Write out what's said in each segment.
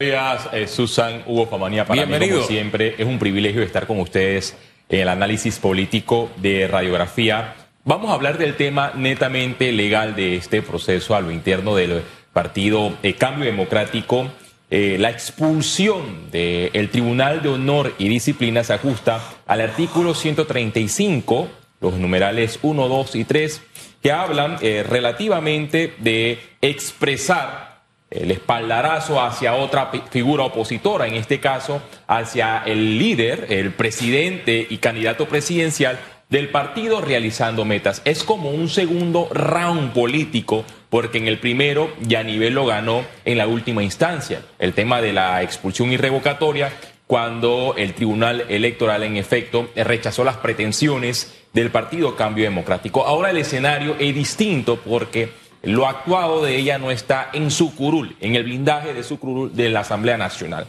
días, eh, Susan Hugo Famanía. Para Bienvenido. mí, como siempre, es un privilegio estar con ustedes en el análisis político de radiografía. Vamos a hablar del tema netamente legal de este proceso a lo interno del partido eh, Cambio Democrático. Eh, la expulsión del Tribunal de Honor y Disciplina se ajusta al artículo 135, los numerales 1, 2 y 3, que hablan relativamente de expresar el espaldarazo hacia otra figura opositora, en este caso hacia el líder, el presidente y candidato presidencial del partido realizando metas. Es como un segundo round político, porque en el primero ya nivel lo ganó en la última instancia. El tema de la expulsión irrevocatoria, cuando el Tribunal Electoral en efecto rechazó las pretensiones del Partido Cambio Democrático. Ahora el escenario es distinto porque lo actuado de ella no está en su curul, en el blindaje de su curul de la Asamblea Nacional.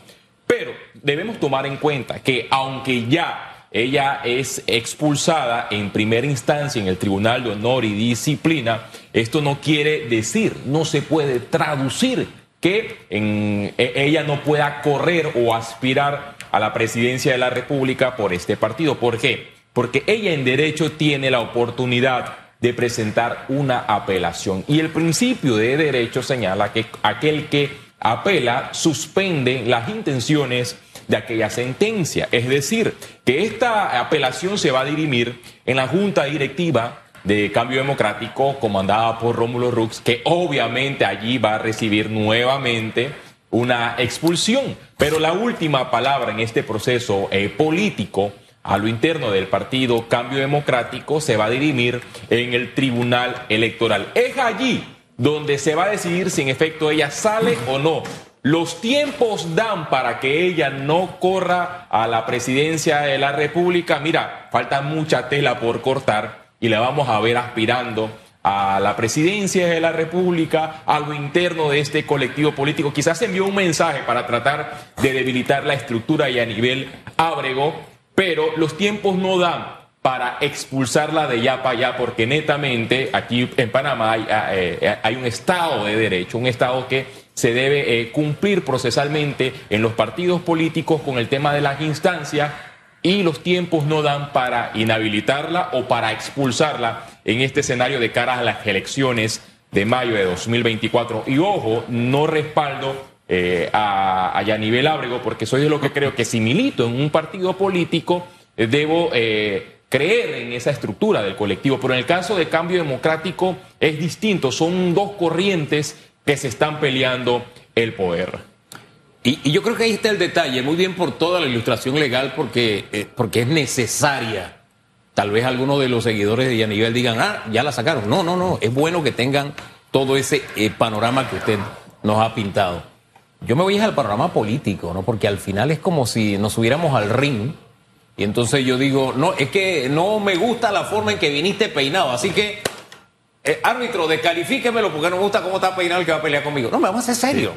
Pero debemos tomar en cuenta que aunque ya ella es expulsada en primera instancia en el Tribunal de Honor y Disciplina, esto no quiere decir, no se puede traducir que e, ella no pueda correr o aspirar a la presidencia de la República por este partido. ¿Por qué? Porque ella en derecho tiene la oportunidad de presentar una apelación. Y el principio de derecho señala que aquel que apela suspende las intenciones de aquella sentencia. Es decir, que esta apelación se va a dirimir en la Junta Directiva de Cambio Democrático comandada por Rómulo Rux, que obviamente allí va a recibir nuevamente una expulsión. Pero la última palabra en este proceso eh, político a lo interno del partido Cambio Democrático se va a dirimir en el Tribunal Electoral. Es allí donde se va a decidir si en efecto ella sale o no. Los tiempos dan para que ella no corra a la presidencia de la República. Mira, falta mucha tela por cortar y la vamos a ver aspirando a la presidencia de la República, a lo interno de este colectivo político. Quizás envió un mensaje para tratar de debilitar la estructura y a nivel ábrego pero los tiempos no dan para expulsarla de ya para allá, porque netamente aquí en Panamá hay, ah, eh, hay un Estado de Derecho, un Estado que se debe eh, cumplir procesalmente en los partidos políticos con el tema de las instancias y los tiempos no dan para inhabilitarla o para expulsarla en este escenario de cara a las elecciones de mayo de 2024. Y ojo, no respaldo eh, a, a, Yanivel Ábrego, porque soy de lo que creo que si milito en un partido político, eh, debo eh, creer en esa estructura del colectivo. Pero en el caso de cambio democrático es distinto, son dos corrientes que se están peleando el poder. Y, yo creo que ahí está el detalle, muy bien por toda la ilustración legal, porque, porque es necesaria. Tal vez algunos de los seguidores de Yanivel digan, ah, ya la sacaron. No, no, no, es bueno que tengan todo ese panorama que usted nos ha pintado. Yo me voy al panorama político, ¿no? Porque al final es como si nos subiéramos al ring y entonces yo digo, no, es que no me gusta la forma en que viniste peinado, así que, eh, árbitro, descalifíquemelo porque no me gusta cómo está peinado el que va a pelear conmigo. No, me vamos a hacer serio.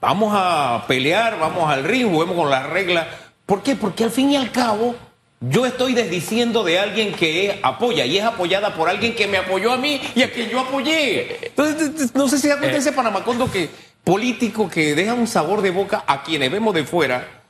Vamos a pelear, vamos al ring, juguemos con las reglas. ¿Por qué? Porque al fin y al cabo yo estoy desdiciendo de alguien que apoya y es apoyada por alguien que me apoyó a mí y a quien yo apoyé. Entonces, no sé si da cuenta eh. ese Panamacondo que político que deja un sabor de boca a quienes vemos de fuera,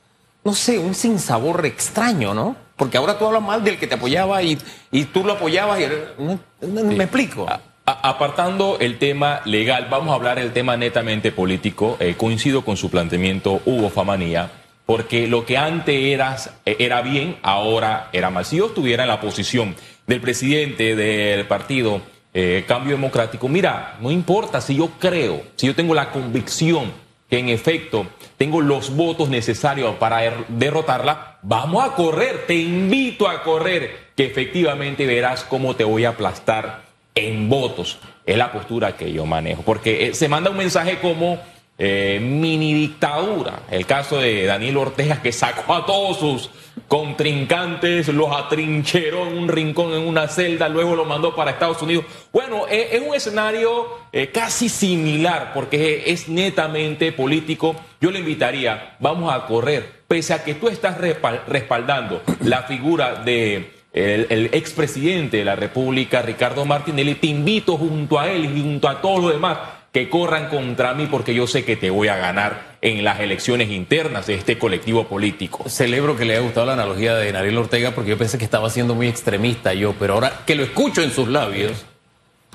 no sé, un sinsabor extraño, ¿no? Porque ahora tú hablas mal del que te apoyaba y, y tú lo apoyabas y... Me explico. apartando el tema legal, vamos a hablar del tema netamente político. Eh, coincido con su planteamiento, Hugo Famanía, porque lo que antes era, era bien, ahora era mal. Si yo estuviera en la posición del presidente del partido eh, cambio democrático, mira, no importa si yo creo, si yo tengo la convicción que en efecto tengo los votos necesarios para er, derrotarla, vamos a correr, te invito a correr, que efectivamente verás cómo te voy a aplastar en votos. Es la postura que yo manejo, porque eh, se manda un mensaje como eh, mini dictadura. El caso de Daniel Ortega que sacó a todos sus contrincantes, los atrincheró en un rincón, en una celda, luego lo mandó para Estados Unidos. Bueno, eh, es un escenario eh, casi similar porque es netamente político. Yo le invitaría, vamos a correr, pese a que tú estás respaldando la figura de el, expresidente de la República, Ricardo Martinelli, te invito junto a él y junto a todos los demás que corran contra mí porque yo sé que te voy a ganar en las elecciones internas de este colectivo político. Celebro que le haya gustado la analogía de Nariel Ortega porque yo pensé que estaba siendo muy extremista yo, pero ahora que lo escucho en sus labios,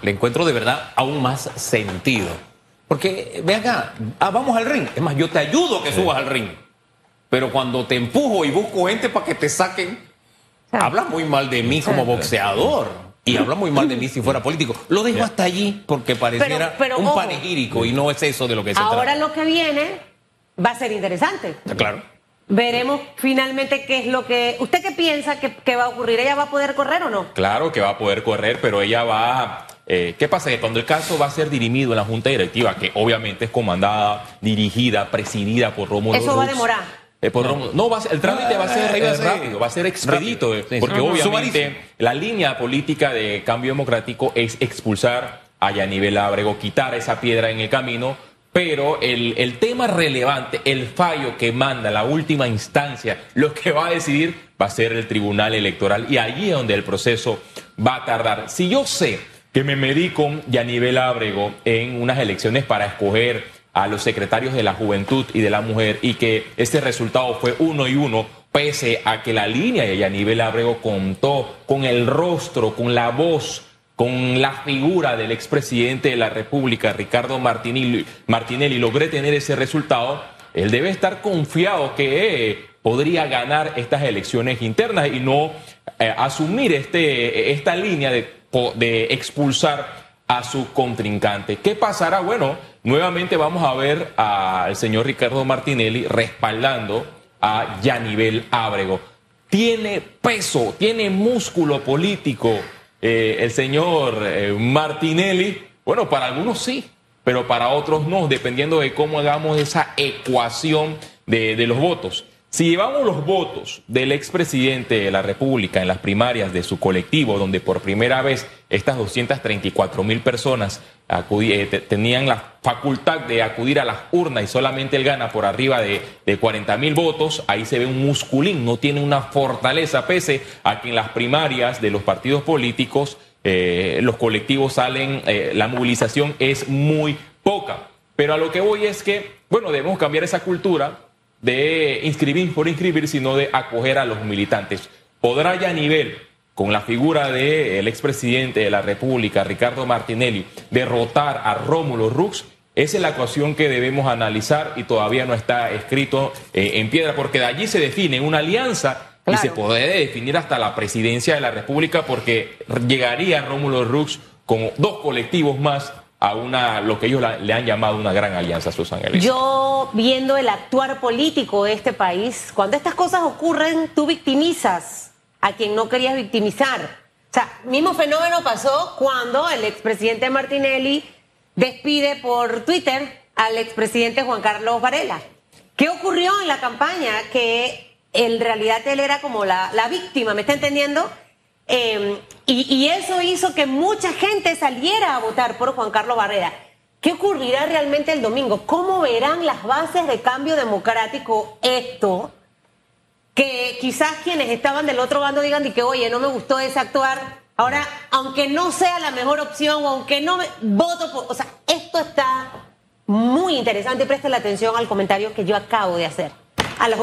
le encuentro de verdad aún más sentido. Porque, ve acá, ah, vamos al ring. Es más, yo te ayudo a que subas al ring. Pero cuando te empujo y busco gente para que te saquen, hablas muy mal de mí como boxeador y habla muy mal de mí si fuera político. Lo dejo hasta allí porque pareciera un panegírico y no es eso de lo que se Ahora lo que viene va a ser interesante. Claro. Veremos finalmente qué es lo que... ¿Usted qué piensa que, va a ocurrir? ¿Ella va a poder correr o no? Claro que va a poder correr, pero ella va... Eh, ¿Qué pasa? Que cuando el caso va a ser dirimido en la Junta Directiva, que obviamente es comandada, dirigida, presidida por Rómulo Eso va a demorar. Eh, no, va el trámite va a ser eh, rápido, va a ser expedito, porque obviamente la línea política de cambio democrático es expulsar a Yanivel Ábrego, quitar esa piedra en el camino, pero el, el tema relevante, el fallo que manda la última instancia, lo que va a decidir va a ser el Tribunal Electoral y allí es donde el proceso va a tardar. Si yo sé que me medí con Yanivel Ábrego en unas elecciones para escoger a los secretarios de la juventud y de la mujer y que este resultado fue uno y uno, pese a que la línea de Yanivel Abrego contó con el rostro, con la voz, con la figura del expresidente de la República, Ricardo Martinelli, Martinelli, logré tener ese resultado, él debe estar confiado que eh, podría ganar estas elecciones internas y no eh, asumir este, esta línea de, de expulsar a su contrincante. ¿Qué pasará? Bueno, nuevamente vamos a ver al señor Ricardo Martinelli respaldando a Yanivel Ábrego. Tiene peso, tiene músculo político eh, el señor eh, Martinelli. Bueno, para algunos sí, pero para otros no, dependiendo de cómo hagamos esa ecuación de, de los votos. Si llevamos los votos del expresidente de la República en las primarias de su colectivo, donde por primera vez estas 234 mil personas eh, tenían la facultad de acudir a las urnas y solamente él gana por arriba de, de 40 mil votos, ahí se ve un musculín, no tiene una fortaleza, pese a que en las primarias de los partidos políticos eh, los colectivos salen, eh, la movilización es muy poca. Pero a lo que voy es que, bueno, debemos cambiar esa cultura de inscribir por inscribir, sino de acoger a los militantes. ¿Podrá ya a nivel, con la figura del expresidente de la República, Ricardo Martinelli, derrotar a Rómulo Rux? Esa es la ecuación que debemos analizar y todavía no está escrito eh, en piedra, porque de allí se define una alianza y se puede definir hasta la presidencia de la República, porque llegaría Rómulo Rux con dos colectivos más a una, lo que ellos le han llamado una gran alianza, Susan Ellis. Yo, viendo el actuar político de este país, cuando estas cosas ocurren, tú victimizas a quien no querías victimizar. O sea, mismo fenómeno pasó cuando el expresidente Martinelli despide por Twitter al expresidente Juan Carlos Varela. ¿Qué ocurrió en la campaña? Que en realidad él era como la, la víctima, ¿me está entendiendo? Em, y, eso hizo que mucha gente saliera a votar por Juan Carlos Barrera. ¿Qué ocurrirá realmente el domingo? ¿Cómo verán las bases de cambio democrático esto? Que quizás quienes estaban del otro bando digan de que, oye, no me gustó ese actuar. Ahora, aunque no sea la mejor opción, aunque no me voto por. O sea, esto está muy interesante y presten la atención al comentario que yo acabo de hacer. A las